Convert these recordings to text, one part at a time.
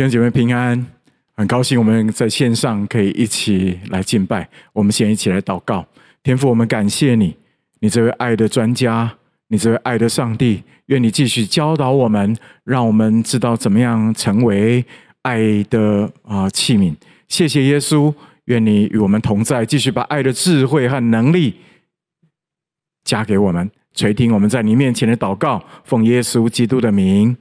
弟兄姐妹平安，很高兴我们在线上可以一起来敬拜。我们先一起来祷告，天父，我们感谢你，你这位爱的专家，你这位爱的上帝，愿你继续教导我们，让我们知道怎么样成为爱的啊器皿。谢谢耶稣，愿你与我们同在，继续把爱的智慧和能力加给我们，垂听我们在你面前的祷告，奉耶稣基督的名，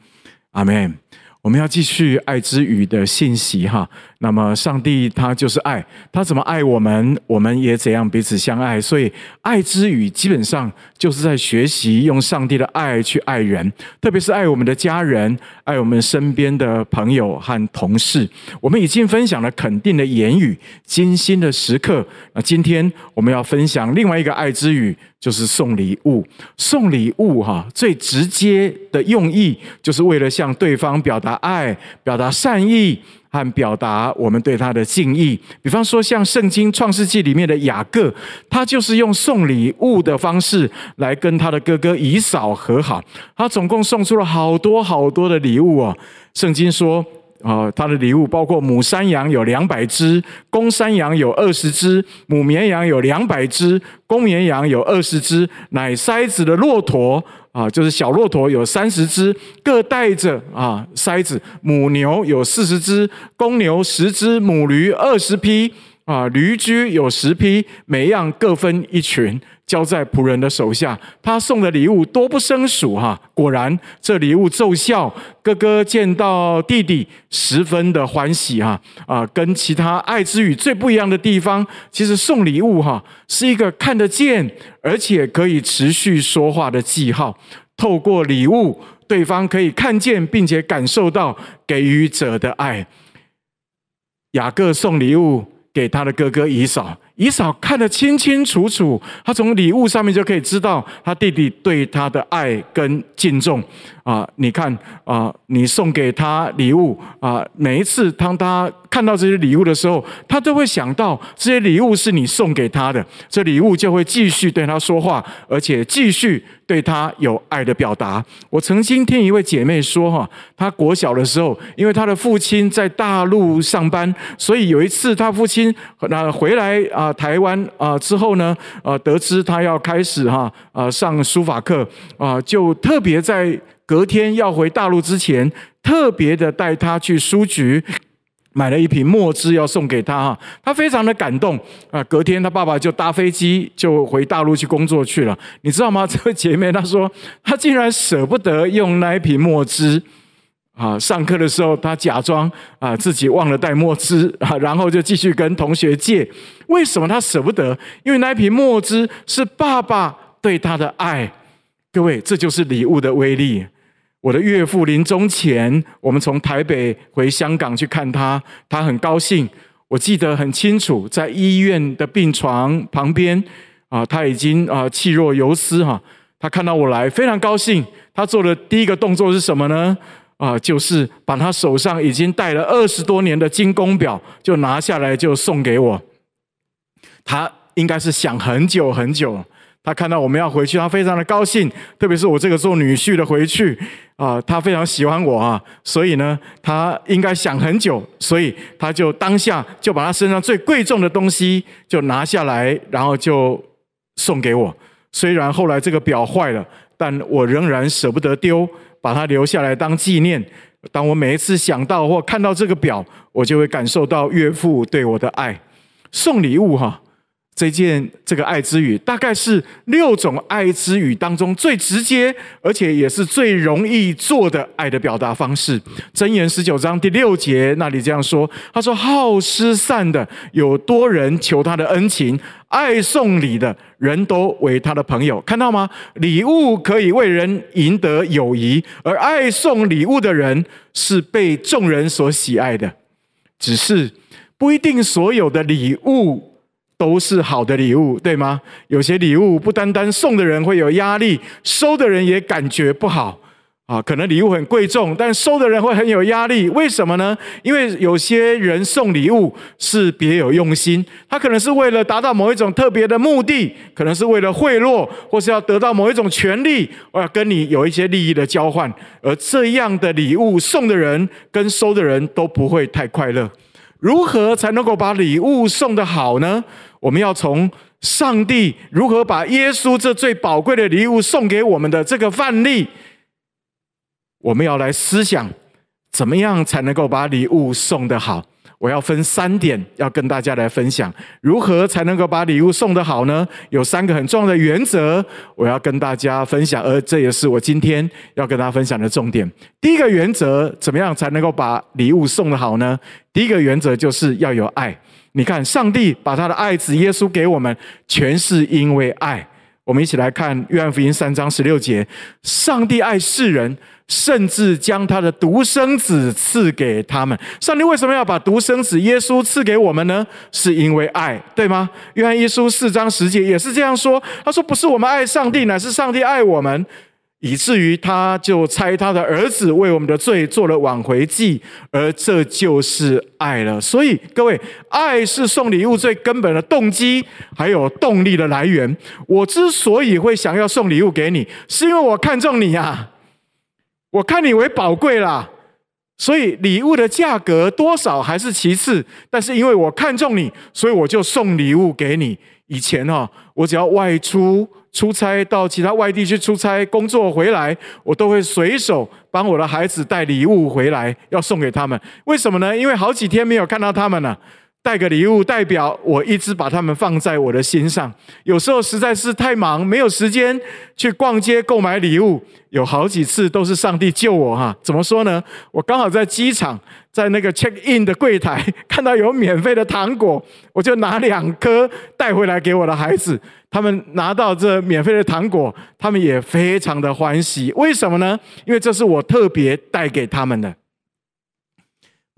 阿门。我们要继续爱之语的信息哈。那么上帝他就是爱，他怎么爱我们，我们也怎样彼此相爱。所以爱之语基本上就是在学习用上帝的爱去爱人，特别是爱我们的家人，爱我们身边的朋友和同事。我们已经分享了肯定的言语、精心的时刻。那今天我们要分享另外一个爱之语，就是送礼物。送礼物哈，最直接的用意就是为了向对方表达爱、表达善意。和表达我们对他的敬意，比方说像圣经创世纪里面的雅各，他就是用送礼物的方式来跟他的哥哥以扫和好。他总共送出了好多好多的礼物哦。圣经说，啊，他的礼物包括母山羊有两百只，公山羊有二十只，母绵羊有两百只，公绵羊有二十只，奶筛子的骆驼。啊，就是小骆驼有三十只，各带着啊筛子；母牛有四十只，公牛十只，母驴二十匹。啊，驴驹有十匹，每样各分一群，交在仆人的手下。他送的礼物多不胜数哈，果然这礼物奏效。哥哥见到弟弟，十分的欢喜哈啊，跟其他爱之语最不一样的地方，其实送礼物哈是一个看得见而且可以持续说话的记号。透过礼物，对方可以看见并且感受到给予者的爱。雅各送礼物。给他的哥哥以嫂，以扫看得清清楚楚，他从礼物上面就可以知道他弟弟对他的爱跟敬重啊！你看啊，你送给他礼物啊，每一次当他看到这些礼物的时候，他都会想到这些礼物是你送给他的，这礼物就会继续对他说话，而且继续。对他有爱的表达。我曾经听一位姐妹说，哈，她国小的时候，因为她的父亲在大陆上班，所以有一次她父亲那回来啊台湾啊之后呢，呃，得知她要开始哈啊上书法课啊，就特别在隔天要回大陆之前，特别的带她去书局。买了一瓶墨汁要送给他哈，他非常的感动啊。隔天他爸爸就搭飞机就回大陆去工作去了。你知道吗？这位姐妹她说，她竟然舍不得用那一瓶墨汁啊。上课的时候，他假装啊自己忘了带墨汁啊，然后就继续跟同学借。为什么他舍不得？因为那一瓶墨汁是爸爸对他的爱。各位，这就是礼物的威力。我的岳父临终前，我们从台北回香港去看他，他很高兴。我记得很清楚，在医院的病床旁边，啊，他已经啊气若游丝哈。他看到我来，非常高兴。他做的第一个动作是什么呢？啊，就是把他手上已经戴了二十多年的金工表，就拿下来就送给我。他应该是想很久很久。他看到我们要回去，他非常的高兴，特别是我这个做女婿的回去啊，他非常喜欢我啊，所以呢，他应该想很久，所以他就当下就把他身上最贵重的东西就拿下来，然后就送给我。虽然后来这个表坏了，但我仍然舍不得丢，把它留下来当纪念。当我每一次想到或看到这个表，我就会感受到岳父对我的爱。送礼物哈。这件这个爱之语，大概是六种爱之语当中最直接，而且也是最容易做的爱的表达方式。箴言十九章第六节那里这样说：“他说好施散的有多人求他的恩情，爱送礼的人都为他的朋友。”看到吗？礼物可以为人赢得友谊，而爱送礼物的人是被众人所喜爱的。只是不一定所有的礼物。都是好的礼物，对吗？有些礼物不单单送的人会有压力，收的人也感觉不好啊，可能礼物很贵重，但收的人会很有压力。为什么呢？因为有些人送礼物是别有用心，他可能是为了达到某一种特别的目的，可能是为了贿赂，或是要得到某一种权利，或要跟你有一些利益的交换。而这样的礼物送的人跟收的人都不会太快乐。如何才能够把礼物送的好呢？我们要从上帝如何把耶稣这最宝贵的礼物送给我们的这个范例。我们要来思想，怎么样才能够把礼物送的好？我要分三点要跟大家来分享，如何才能够把礼物送得好呢？有三个很重要的原则，我要跟大家分享，而这也是我今天要跟大家分享的重点。第一个原则，怎么样才能够把礼物送得好呢？第一个原则就是要有爱。你看，上帝把他的爱子耶稣给我们，全是因为爱。我们一起来看约翰福音三章十六节：上帝爱世人。甚至将他的独生子赐给他们。上帝为什么要把独生子耶稣赐给我们呢？是因为爱，对吗？约翰一书四章十节也是这样说。他说：“不是我们爱上帝，乃是上帝爱我们，以至于他就猜他的儿子为我们的罪做了挽回祭，而这就是爱了。”所以各位，爱是送礼物最根本的动机，还有动力的来源。我之所以会想要送礼物给你，是因为我看中你啊。我看你为宝贵啦，所以礼物的价格多少还是其次，但是因为我看中你，所以我就送礼物给你。以前哈，我只要外出出差到其他外地去出差工作回来，我都会随手帮我的孩子带礼物回来，要送给他们。为什么呢？因为好几天没有看到他们了。带个礼物，代表我一直把他们放在我的心上。有时候实在是太忙，没有时间去逛街购买礼物。有好几次都是上帝救我哈。怎么说呢？我刚好在机场，在那个 check in 的柜台看到有免费的糖果，我就拿两颗带回来给我的孩子。他们拿到这免费的糖果，他们也非常的欢喜。为什么呢？因为这是我特别带给他们的。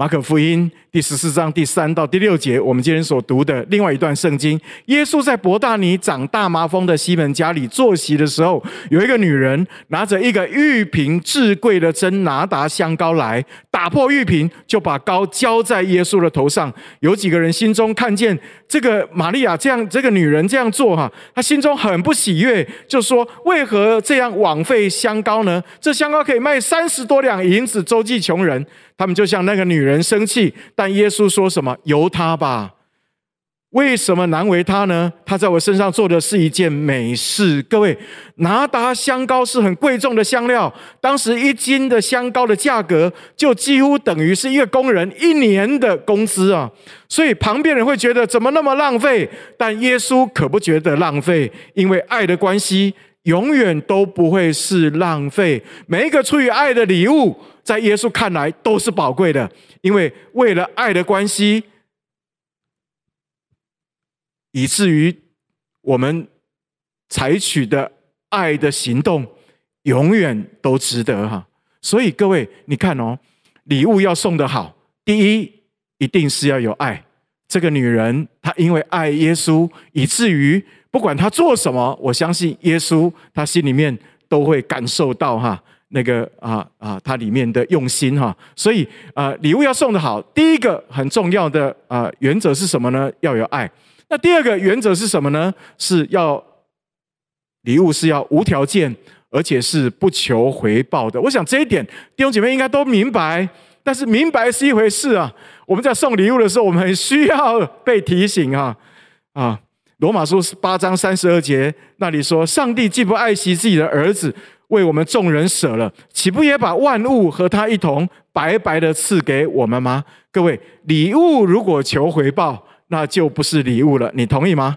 马可福音第十四章第三到第六节，我们今天所读的另外一段圣经。耶稣在伯大尼长大麻风的西门家里坐席的时候，有一个女人拿着一个玉瓶至贵的真拿达香膏来，打破玉瓶，就把膏浇在耶稣的头上。有几个人心中看见这个玛利亚这样，这个女人这样做，哈，他心中很不喜悦，就说：为何这样枉费香膏呢？这香膏可以卖三十多两银子，周济穷人。他们就向那个女人生气，但耶稣说什么？由他吧。为什么难为他呢？他在我身上做的是一件美事。各位，拿达香膏是很贵重的香料，当时一斤的香膏的价格就几乎等于是一个工人一年的工资啊！所以旁边人会觉得怎么那么浪费？但耶稣可不觉得浪费，因为爱的关系永远都不会是浪费。每一个出于爱的礼物。在耶稣看来都是宝贵的，因为为了爱的关系，以至于我们采取的爱的行动，永远都值得哈。所以各位，你看哦，礼物要送得好，第一一定是要有爱。这个女人她因为爱耶稣，以至于不管他做什么，我相信耶稣他心里面都会感受到哈。那个啊啊，他里面的用心哈，所以啊，礼物要送的好，第一个很重要的啊原则是什么呢？要有爱。那第二个原则是什么呢？是要礼物是要无条件，而且是不求回报的。我想这一点弟兄姐妹应该都明白，但是明白是一回事啊。我们在送礼物的时候，我们很需要被提醒啊啊。罗马书八章三十二节那里说：“上帝既不爱惜自己的儿子。”为我们众人舍了，岂不也把万物和他一同白白的赐给我们吗？各位，礼物如果求回报，那就不是礼物了。你同意吗？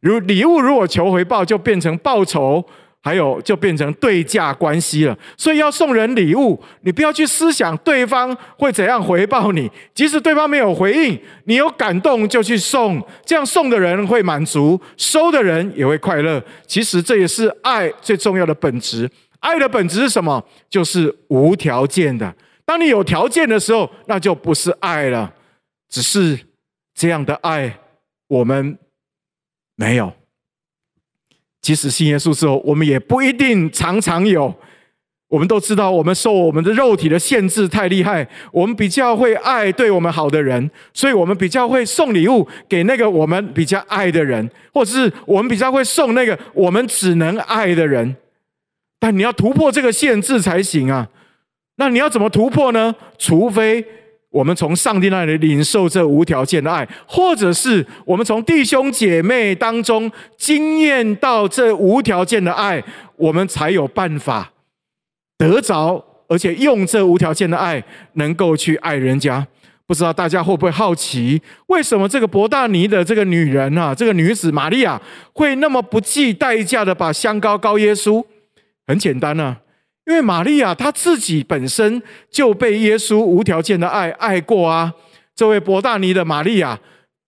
如礼物如果求回报，就变成报酬。还有，就变成对价关系了。所以要送人礼物，你不要去思想对方会怎样回报你。即使对方没有回应，你有感动就去送，这样送的人会满足，收的人也会快乐。其实这也是爱最重要的本质。爱的本质是什么？就是无条件的。当你有条件的时候，那就不是爱了，只是这样的爱我们没有。即使信耶稣之后，我们也不一定常常有。我们都知道，我们受我们的肉体的限制太厉害，我们比较会爱对我们好的人，所以我们比较会送礼物给那个我们比较爱的人，或者是我们比较会送那个我们只能爱的人。但你要突破这个限制才行啊！那你要怎么突破呢？除非我们从上帝那里领受这无条件的爱，或者是我们从弟兄姐妹当中经验到这无条件的爱，我们才有办法。得着，而且用这无条件的爱，能够去爱人家。不知道大家会不会好奇，为什么这个伯大尼的这个女人啊，这个女子玛利亚，会那么不计代价的把香膏膏耶稣？很简单啊，因为玛利亚她自己本身就被耶稣无条件的爱爱过啊。这位博大尼的玛利亚，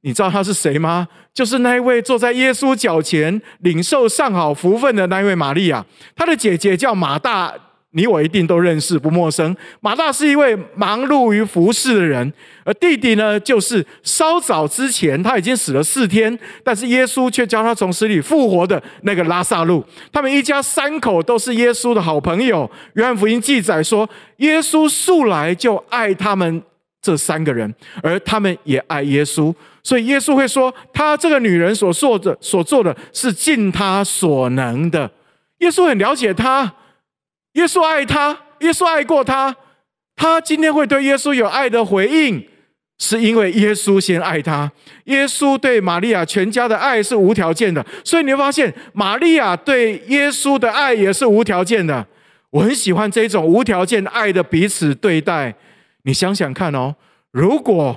你知道她是谁吗？就是那一位坐在耶稣脚前领受上好福分的那一位玛利亚，她的姐姐叫马大。你我一定都认识，不陌生。马大是一位忙碌于服侍的人，而弟弟呢，就是稍早之前他已经死了四天，但是耶稣却将他从死里复活的那个拉撒路。他们一家三口都是耶稣的好朋友。约翰福音记载说，耶稣素来就爱他们这三个人，而他们也爱耶稣，所以耶稣会说，他这个女人所做的所做的是尽他所能的。耶稣很了解他。耶稣爱他，耶稣爱过他，他今天会对耶稣有爱的回应，是因为耶稣先爱他。耶稣对玛利亚全家的爱是无条件的，所以你会发现，玛利亚对耶稣的爱也是无条件的。我很喜欢这种无条件爱的彼此对待。你想想看哦，如果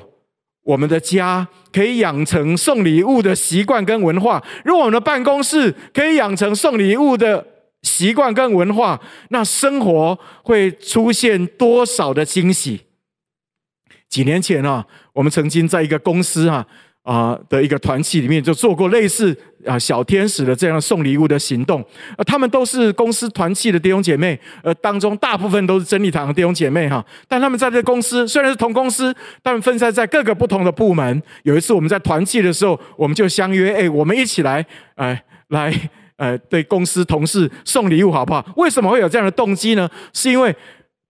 我们的家可以养成送礼物的习惯跟文化，如果我们的办公室可以养成送礼物的。习惯跟文化，那生活会出现多少的惊喜？几年前啊，我们曾经在一个公司啊啊的一个团契里面，就做过类似啊小天使的这样送礼物的行动。呃，他们都是公司团契的弟兄姐妹，呃，当中大部分都是真理堂的弟兄姐妹哈。但他们在这公司虽然是同公司，但分散在各个不同的部门。有一次我们在团契的时候，我们就相约，哎，我们一起来，哎，来。呃，对公司同事送礼物好不好？为什么会有这样的动机呢？是因为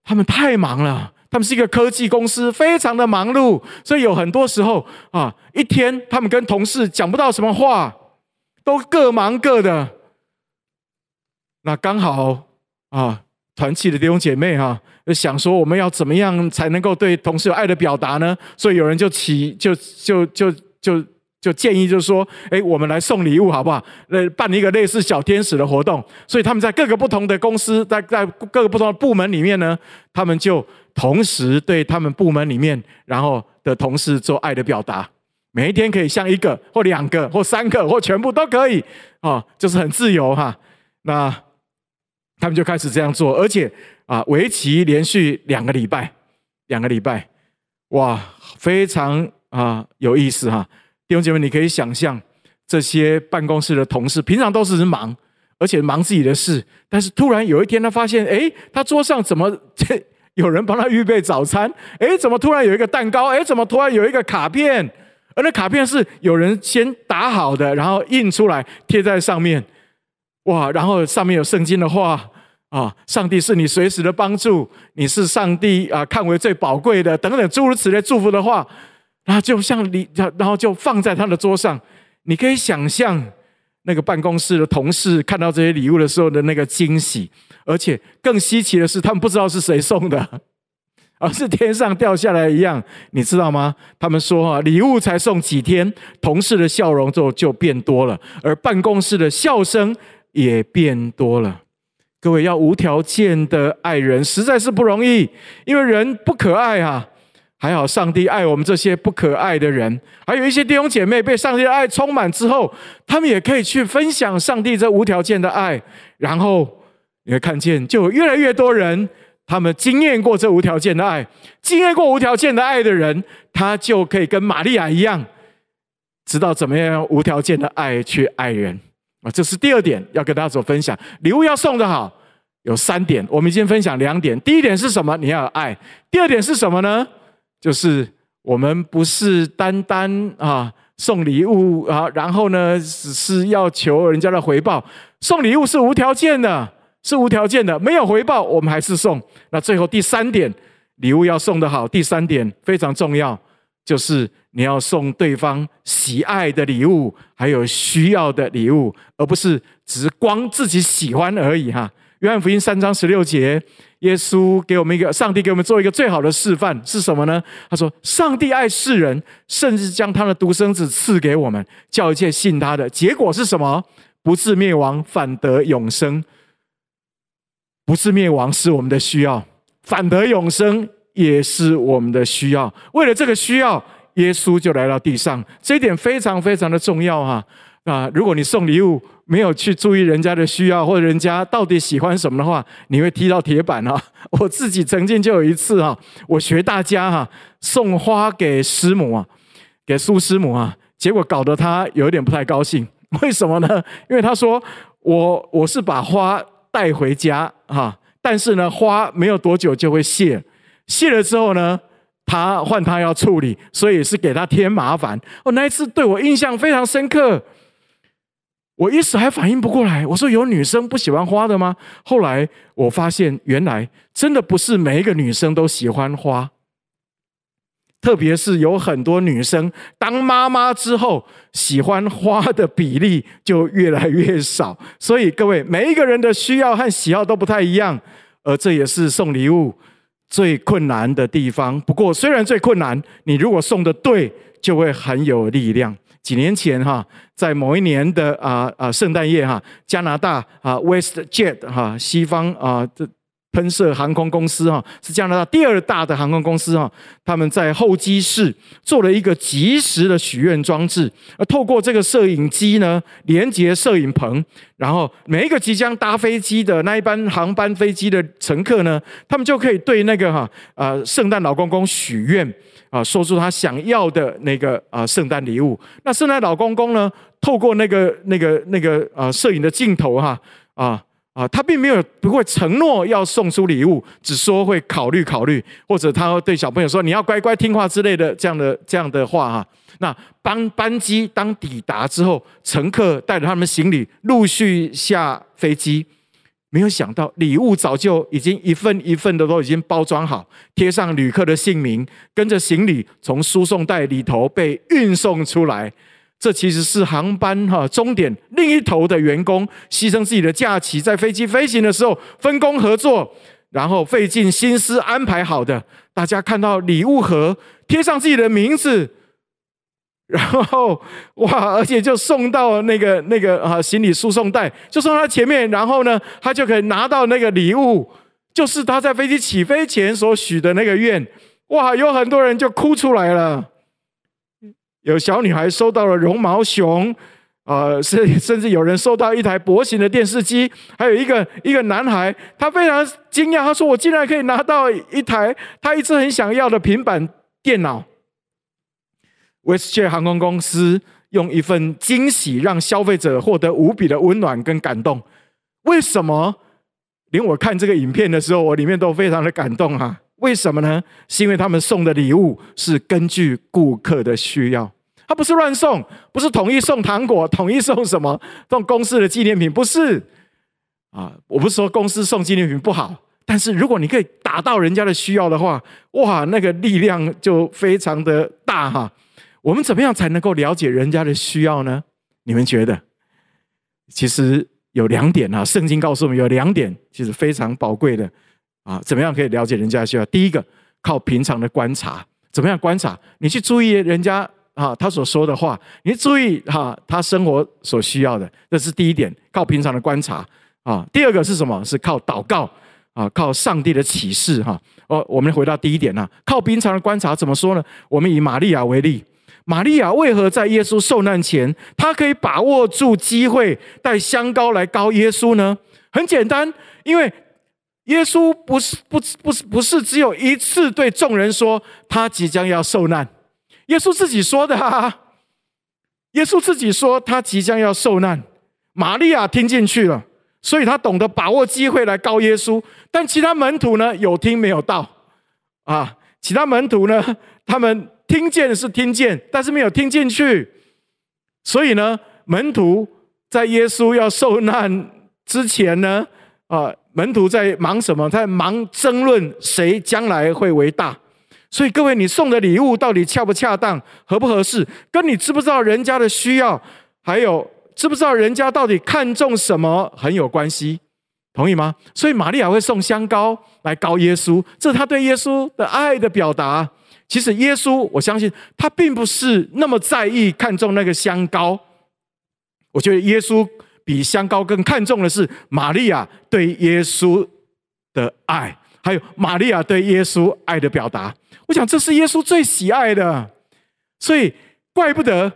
他们太忙了，他们是一个科技公司，非常的忙碌，所以有很多时候啊，一天他们跟同事讲不到什么话，都各忙各的。那刚好啊，团契的弟兄姐妹哈、啊，想说我们要怎么样才能够对同事有爱的表达呢？所以有人就起就就。就就就建议就是说，哎，我们来送礼物好不好？那，办一个类似小天使的活动。所以他们在各个不同的公司，在在各个不同的部门里面呢，他们就同时对他们部门里面然后的同事做爱的表达。每一天可以像一个或两个或三个或全部都可以啊，就是很自由哈。那他们就开始这样做，而且啊，为期连续两个礼拜，两个礼拜，哇，非常啊有意思哈。弟兄姐妹，你可以想象这些办公室的同事，平常都是忙，而且忙自己的事。但是突然有一天，他发现，哎，他桌上怎么这有人帮他预备早餐？哎，怎么突然有一个蛋糕？哎，怎么突然有一个卡片？而那卡片是有人先打好的，然后印出来贴在上面。哇！然后上面有圣经的话啊，上帝是你随时的帮助，你是上帝啊看为最宝贵的，等等诸如此类祝福的话。然后就像你，然后就放在他的桌上。你可以想象那个办公室的同事看到这些礼物的时候的那个惊喜，而且更稀奇的是，他们不知道是谁送的，而是天上掉下来一样，你知道吗？他们说啊，礼物才送几天，同事的笑容就就变多了，而办公室的笑声也变多了。各位要无条件的爱人，实在是不容易，因为人不可爱啊。还好，上帝爱我们这些不可爱的人。还有一些弟兄姐妹被上帝的爱充满之后，他们也可以去分享上帝这无条件的爱。然后你会看见，就有越来越多人，他们经验过这无条件的爱。经验过无条件的爱的人，他就可以跟玛利亚一样，知道怎么样用无条件的爱去爱人啊。这是第二点要跟大家做分享。礼物要送的好，有三点，我们先分享两点。第一点是什么？你要有爱。第二点是什么呢？就是我们不是单单啊送礼物啊，然后呢只是要求人家的回报。送礼物是无条件的，是无条件的，没有回报，我们还是送。那最后第三点，礼物要送得好。第三点非常重要，就是你要送对方喜爱的礼物，还有需要的礼物，而不是只光自己喜欢而已哈。约翰福音三章十六节，耶稣给我们一个，上帝给我们做一个最好的示范是什么呢？他说：“上帝爱世人，甚至将他的独生子赐给我们，叫一切信他的。结果是什么？不至灭亡，反得永生。不至灭亡是我们的需要，反得永生也是我们的需要。为了这个需要，耶稣就来到地上，这一点非常非常的重要哈。”啊，如果你送礼物没有去注意人家的需要，或者人家到底喜欢什么的话，你会踢到铁板啊！我自己曾经就有一次啊，我学大家哈送花给师母啊，给苏师母啊，结果搞得她有点不太高兴。为什么呢？因为她说我我是把花带回家哈，但是呢花没有多久就会谢，谢了之后呢，他换他要处理，所以是给他添麻烦。哦，那一次对我印象非常深刻。我一时还反应不过来，我说有女生不喜欢花的吗？后来我发现，原来真的不是每一个女生都喜欢花，特别是有很多女生当妈妈之后，喜欢花的比例就越来越少。所以各位，每一个人的需要和喜好都不太一样，而这也是送礼物最困难的地方。不过，虽然最困难，你如果送的对，就会很有力量。几年前哈，在某一年的啊啊圣诞夜哈，加拿大啊 WestJet 哈西方啊这喷射航空公司哈是加拿大第二大的航空公司哈，他们在候机室做了一个即时的许愿装置，而透过这个摄影机呢，连接摄影棚，然后每一个即将搭飞机的那一班航班飞机的乘客呢，他们就可以对那个哈啊圣诞老公公许愿。啊，说出他想要的那个啊圣诞礼物。那圣诞老公公呢，透过那个那个那个啊摄影的镜头哈啊啊，他并没有不会承诺要送出礼物，只说会考虑考虑，或者他对小朋友说你要乖乖听话之类的这样的这样的话哈。那班班机当抵达之后，乘客带着他们行李陆续下飞机。没有想到，礼物早就已经一份一份的都已经包装好，贴上旅客的姓名，跟着行李从输送带里头被运送出来。这其实是航班哈终点另一头的员工牺牲自己的假期，在飞机飞行的时候分工合作，然后费尽心思安排好的。大家看到礼物盒贴上自己的名字。然后哇，而且就送到那个那个啊行李输送带，就送到前面，然后呢，他就可以拿到那个礼物，就是他在飞机起飞前所许的那个愿。哇，有很多人就哭出来了，有小女孩收到了绒毛熊，啊，甚甚至有人收到一台薄型的电视机，还有一个一个男孩，他非常惊讶，他说：“我竟然可以拿到一台他一直很想要的平板电脑。” WestJet 航空公司用一份惊喜让消费者获得无比的温暖跟感动。为什么？连我看这个影片的时候，我里面都非常的感动哈。为什么呢？是因为他们送的礼物是根据顾客的需要，他不是乱送，不是统一送糖果，统一送什么送公司的纪念品，不是。啊，我不是说公司送纪念品不好，但是如果你可以达到人家的需要的话，哇，那个力量就非常的大哈。我们怎么样才能够了解人家的需要呢？你们觉得？其实有两点啊，圣经告诉我们有两点，其实非常宝贵的啊。怎么样可以了解人家需要？第一个，靠平常的观察。怎么样观察？你去注意人家啊，他所说的话，你注意哈，他生活所需要的，这是第一点，靠平常的观察啊。第二个是什么？是靠祷告啊，靠上帝的启示哈。哦，我们回到第一点啊，靠平常的观察，怎么说呢？我们以玛利亚为例。玛利亚为何在耶稣受难前，她可以把握住机会带香膏来膏耶稣呢？很简单，因为耶稣不是不不是不是只有一次对众人说他即将要受难，耶稣自己说的啊。耶稣自己说他即将要受难，玛利亚听进去了，所以他懂得把握机会来告耶稣。但其他门徒呢？有听没有到啊？其他门徒呢？他们。听见是听见，但是没有听进去。所以呢，门徒在耶稣要受难之前呢，啊，门徒在忙什么？在忙争论谁将来会为大。所以各位，你送的礼物到底恰不恰当、合不合适，跟你知不知道人家的需要，还有知不知道人家到底看重什么很有关系，同意吗？所以玛利亚会送香膏来膏耶稣，这是他对耶稣的爱的表达。其实耶稣，我相信他并不是那么在意、看重那个香膏。我觉得耶稣比香膏更看重的是玛利亚对耶稣的爱，还有玛利亚对耶稣爱的表达。我想这是耶稣最喜爱的，所以怪不得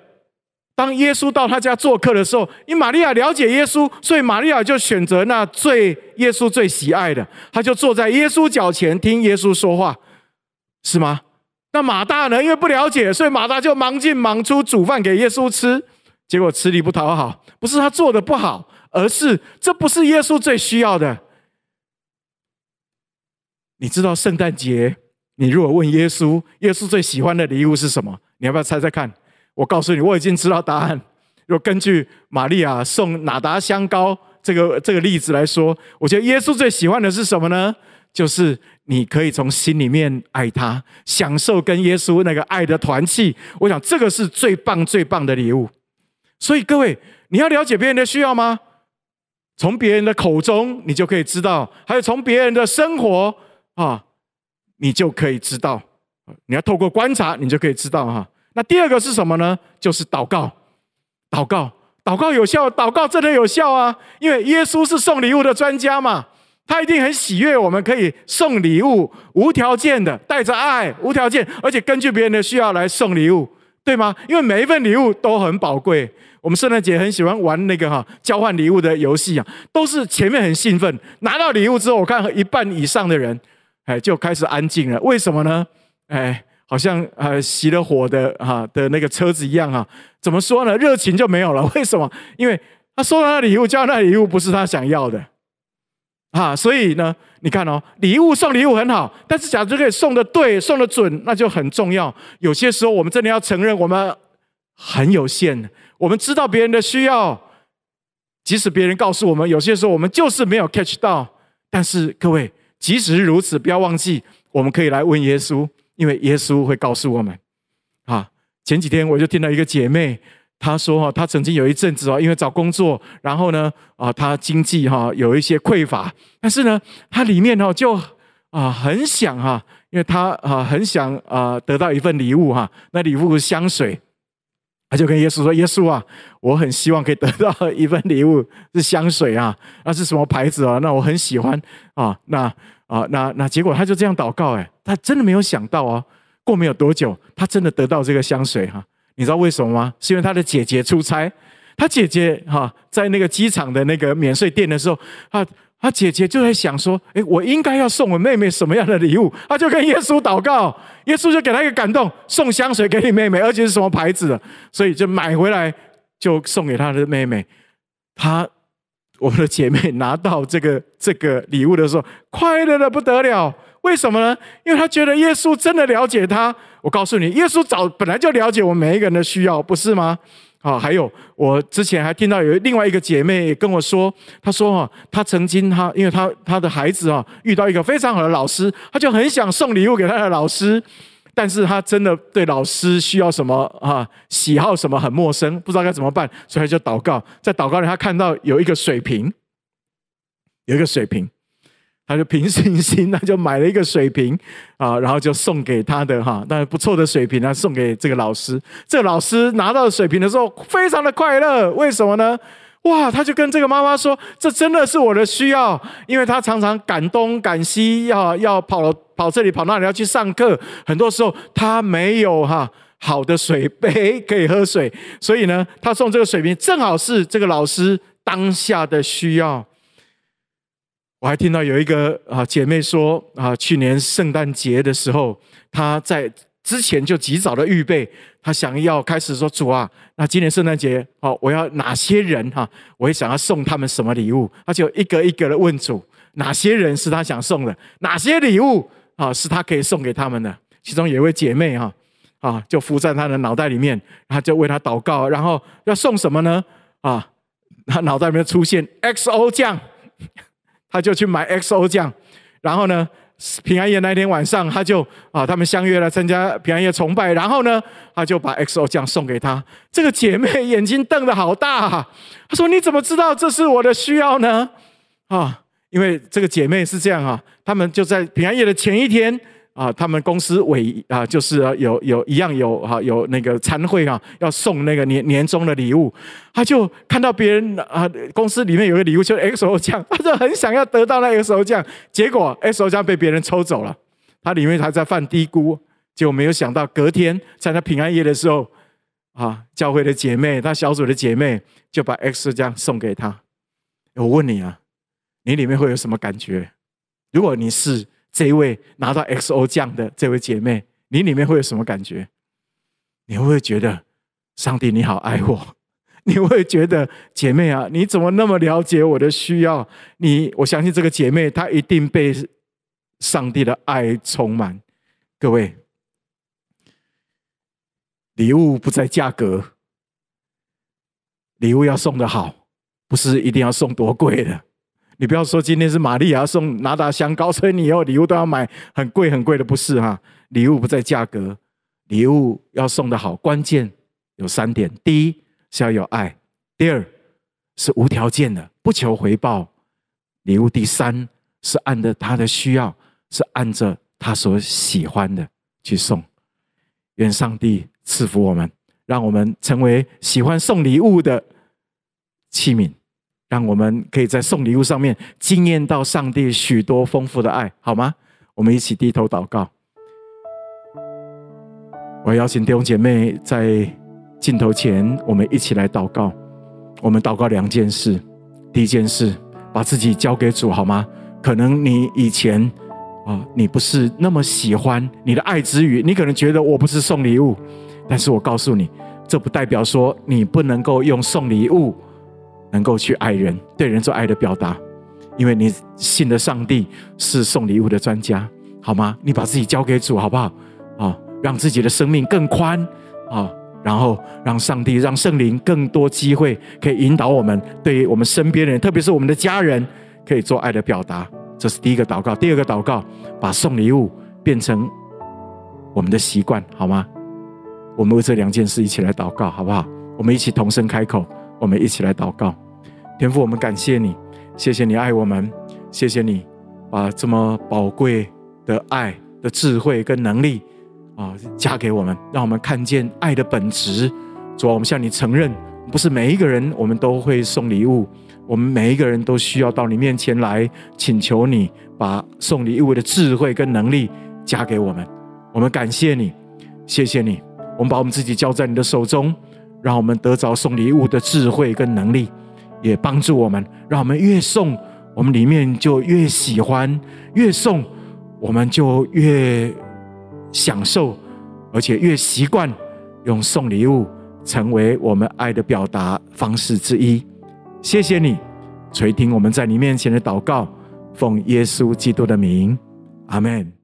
当耶稣到他家做客的时候，因玛利亚了解耶稣，所以玛利亚就选择那最耶稣最喜爱的，他就坐在耶稣脚前听耶稣说话，是吗？那马大呢？因为不了解，所以马大就忙进忙出煮饭给耶稣吃，结果吃力不讨好。不是他做的不好，而是这不是耶稣最需要的。你知道圣诞节？你如果问耶稣，耶稣最喜欢的礼物是什么？你要不要猜猜看？我告诉你，我已经知道答案。若根据玛利亚送哪达香膏这个这个例子来说，我觉得耶稣最喜欢的是什么呢？就是你可以从心里面爱他，享受跟耶稣那个爱的团契。我想这个是最棒最棒的礼物。所以各位，你要了解别人的需要吗？从别人的口中，你就可以知道；还有从别人的生活啊。你就可以知道，你要透过观察，你就可以知道哈。那第二个是什么呢？就是祷告，祷告，祷告有效，祷告真的有效啊！因为耶稣是送礼物的专家嘛，他一定很喜悦我们可以送礼物，无条件的，带着爱，无条件，而且根据别人的需要来送礼物，对吗？因为每一份礼物都很宝贵。我们圣诞节很喜欢玩那个哈交换礼物的游戏啊，都是前面很兴奋，拿到礼物之后，我看一半以上的人。哎，就开始安静了。为什么呢？哎，好像呃熄了火的哈的那个车子一样哈。怎么说呢？热情就没有了。为什么？因为他收到那礼物，交那礼物不是他想要的啊。所以呢，你看哦，礼物送礼物很好，但是假如可以送得对、送得准，那就很重要。有些时候我们真的要承认，我们很有限。我们知道别人的需要，即使别人告诉我们，有些时候我们就是没有 catch 到。但是各位。即使如此，不要忘记，我们可以来问耶稣，因为耶稣会告诉我们。啊，前几天我就听到一个姐妹，她说哈，她曾经有一阵子哦，因为找工作，然后呢，啊，她经济哈有一些匮乏，但是呢，她里面哦就啊很想哈，因为她啊很想啊得到一份礼物哈，那礼物是香水。他就跟耶稣说：“耶稣啊，我很希望可以得到一份礼物，是香水啊，那是什么牌子啊？那我很喜欢啊，那啊，那那结果他就这样祷告，哎，他真的没有想到哦，过没有多久，他真的得到这个香水哈。你知道为什么吗？是因为他的姐姐出差，他姐姐哈在那个机场的那个免税店的时候，他。他姐姐就在想说：“诶，我应该要送我妹妹什么样的礼物？”他就跟耶稣祷告，耶稣就给他一个感动，送香水给你妹妹，而且是什么牌子的，所以就买回来就送给他的妹妹。他我们的姐妹拿到这个这个礼物的时候，快乐的不得了。为什么呢？因为他觉得耶稣真的了解他。我告诉你，耶稣早本来就了解我们每一个人的需要，不是吗？啊，还有我之前还听到有另外一个姐妹跟我说，她说哈，她曾经她，因为她她的孩子啊遇到一个非常好的老师，她就很想送礼物给她的老师，但是她真的对老师需要什么啊喜好什么很陌生，不知道该怎么办，所以她就祷告，在祷告里她看到有一个水瓶，有一个水瓶。他就凭信心，他就买了一个水瓶啊，然后就送给他的哈，那不错的水瓶啊，送给这个老师。这个老师拿到水瓶的时候，非常的快乐。为什么呢？哇，他就跟这个妈妈说：“这真的是我的需要，因为他常常赶东赶西，要要跑跑这里跑那里，要去上课。很多时候他没有哈好的水杯可以喝水，所以呢，他送这个水瓶正好是这个老师当下的需要。”我还听到有一个啊姐妹说啊，去年圣诞节的时候，她在之前就及早的预备，她想要开始说主啊，那今年圣诞节哦，我要哪些人哈，我也想要送他们什么礼物，她就一个一个的问主，哪些人是她想送的，哪些礼物啊是她可以送给他们的。其中有一位姐妹哈啊，就浮在她的脑袋里面，她就为她祷告，然后要送什么呢？啊，她脑袋里面出现 XO 酱。他就去买 XO 酱，然后呢，平安夜那天晚上，他就啊，他们相约来参加平安夜崇拜，然后呢，他就把 XO 酱送给他。这个姐妹眼睛瞪得好大，啊，她说：“你怎么知道这是我的需要呢？”啊，因为这个姐妹是这样啊，他们就在平安夜的前一天。啊，他们公司委啊，就是有有一样有哈有那个餐会啊，要送那个年年终的礼物，他就看到别人啊，公司里面有个礼物，就是 XO 酱，他就很想要得到那个 XO 酱，结果 XO 酱被别人抽走了，他里面还在犯嘀咕，结果没有想到隔天在他平安夜的时候，啊，教会的姐妹，他小组的姐妹就把 XO 酱送给他。我问你啊，你里面会有什么感觉？如果你是？这一位拿到 XO 酱的这位姐妹，你里面会有什么感觉？你会不会觉得上帝你好爱我？你会觉得姐妹啊，你怎么那么了解我的需要？你我相信这个姐妹她一定被上帝的爱充满。各位，礼物不在价格，礼物要送的好，不是一定要送多贵的。你不要说今天是玛利亚送拿达香膏，所以你以后礼物都要买很贵很贵的，不是哈？礼物不在价格，礼物要送的好，关键有三点：第一是要有爱；第二是无条件的，不求回报礼物；第三是按着他的需要，是按着他所喜欢的去送。愿上帝赐福我们，让我们成为喜欢送礼物的器皿。让我们可以在送礼物上面惊艳到上帝许多丰富的爱，好吗？我们一起低头祷告。我邀请弟兄姐妹在镜头前，我们一起来祷告。我们祷告两件事：第一件事，把自己交给主，好吗？可能你以前啊，你不是那么喜欢你的爱之语，你可能觉得我不是送礼物，但是我告诉你，这不代表说你不能够用送礼物。能够去爱人，对人做爱的表达，因为你信的上帝是送礼物的专家，好吗？你把自己交给主，好不好？啊，让自己的生命更宽啊，然后让上帝、让圣灵更多机会，可以引导我们，对于我们身边的人，特别是我们的家人，可以做爱的表达。这是第一个祷告。第二个祷告，把送礼物变成我们的习惯，好吗？我们为这两件事一起来祷告，好不好？我们一起同声开口。我们一起来祷告，天父，我们感谢你，谢谢你爱我们，谢谢你把这么宝贵的爱的智慧跟能力啊加给我们，让我们看见爱的本质。主啊，我们向你承认，不是每一个人我们都会送礼物，我们每一个人都需要到你面前来请求你把送礼物的智慧跟能力加给我们。我们感谢你，谢谢你，我们把我们自己交在你的手中。让我们得着送礼物的智慧跟能力，也帮助我们。让我们越送，我们里面就越喜欢；越送，我们就越享受，而且越习惯用送礼物成为我们爱的表达方式之一。谢谢你垂听我们在你面前的祷告，奉耶稣基督的名，阿门。